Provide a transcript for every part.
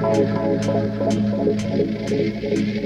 no, no.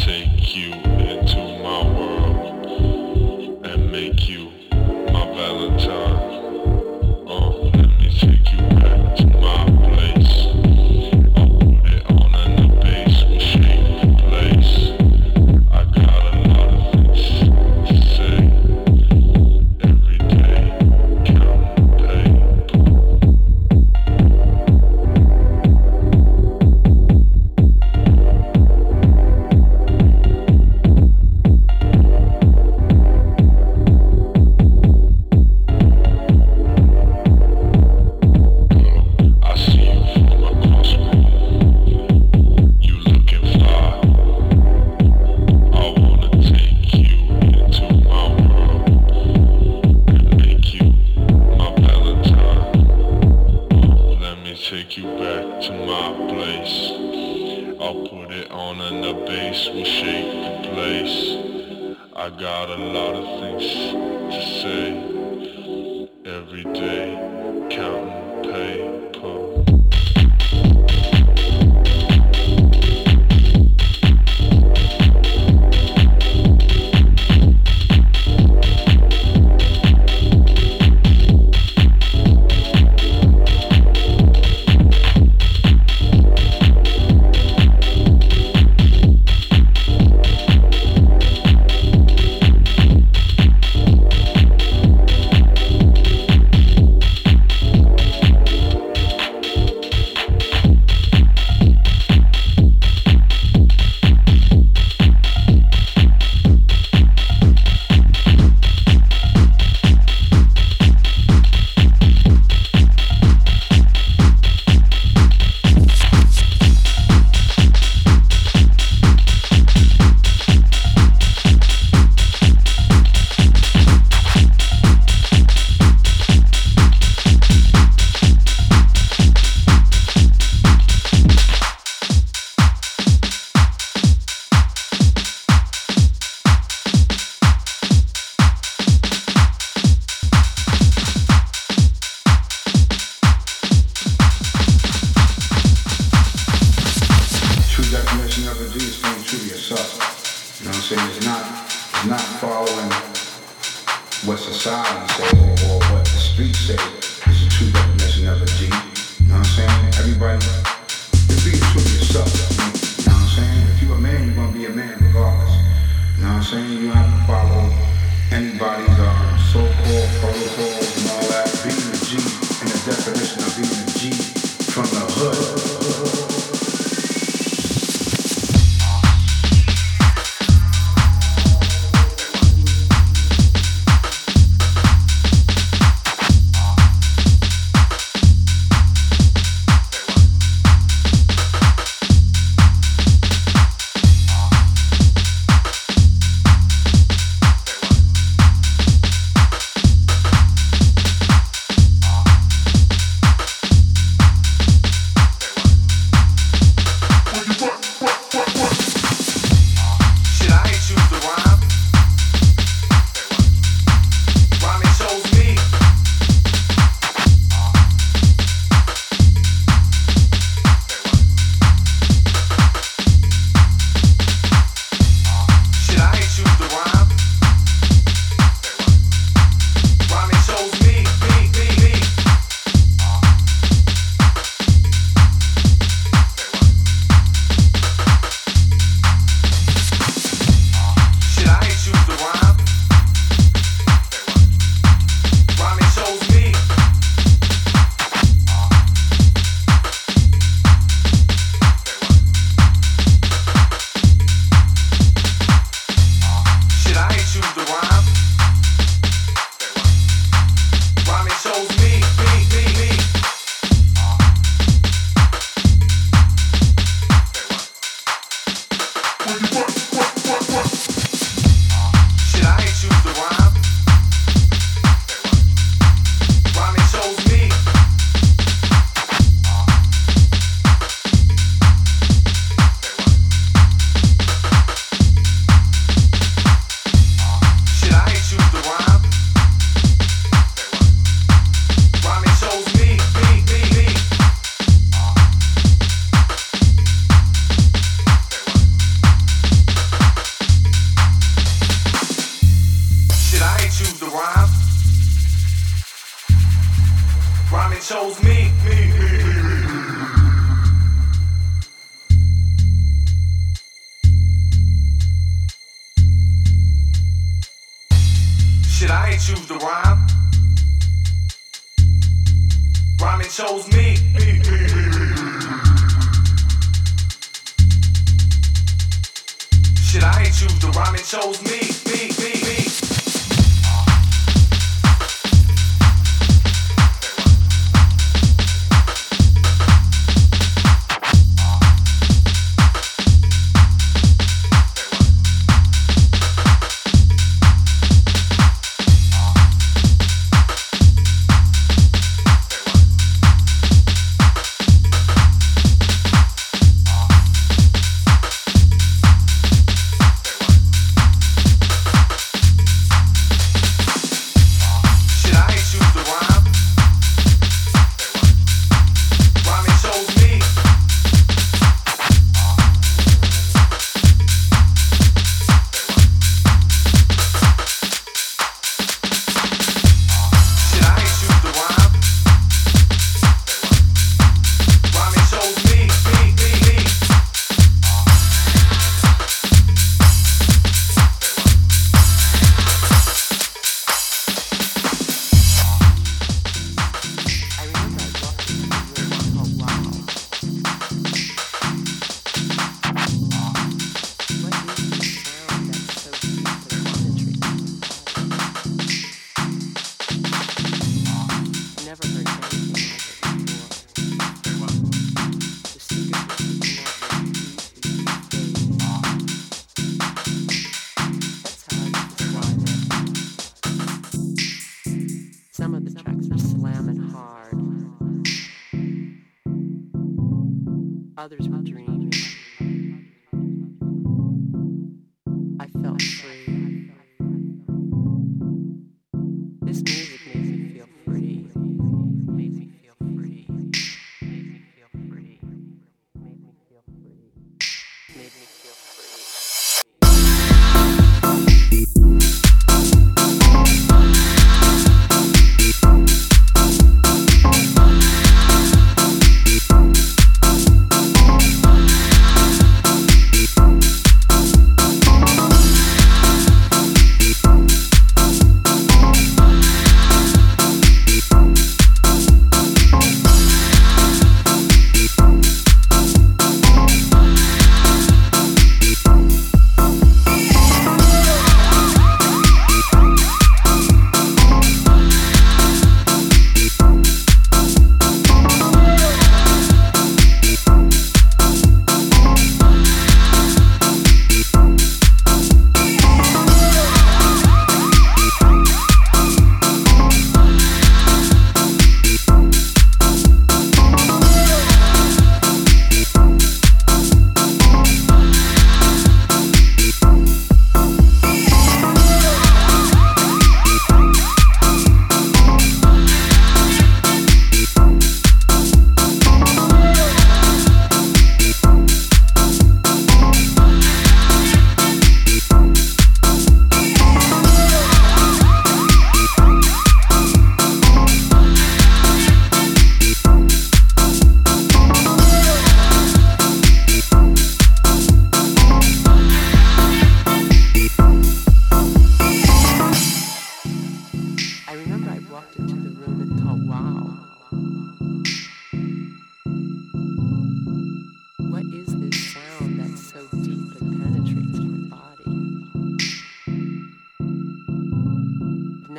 take you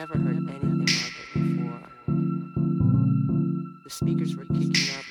never heard anything like it before. The speakers were kicking up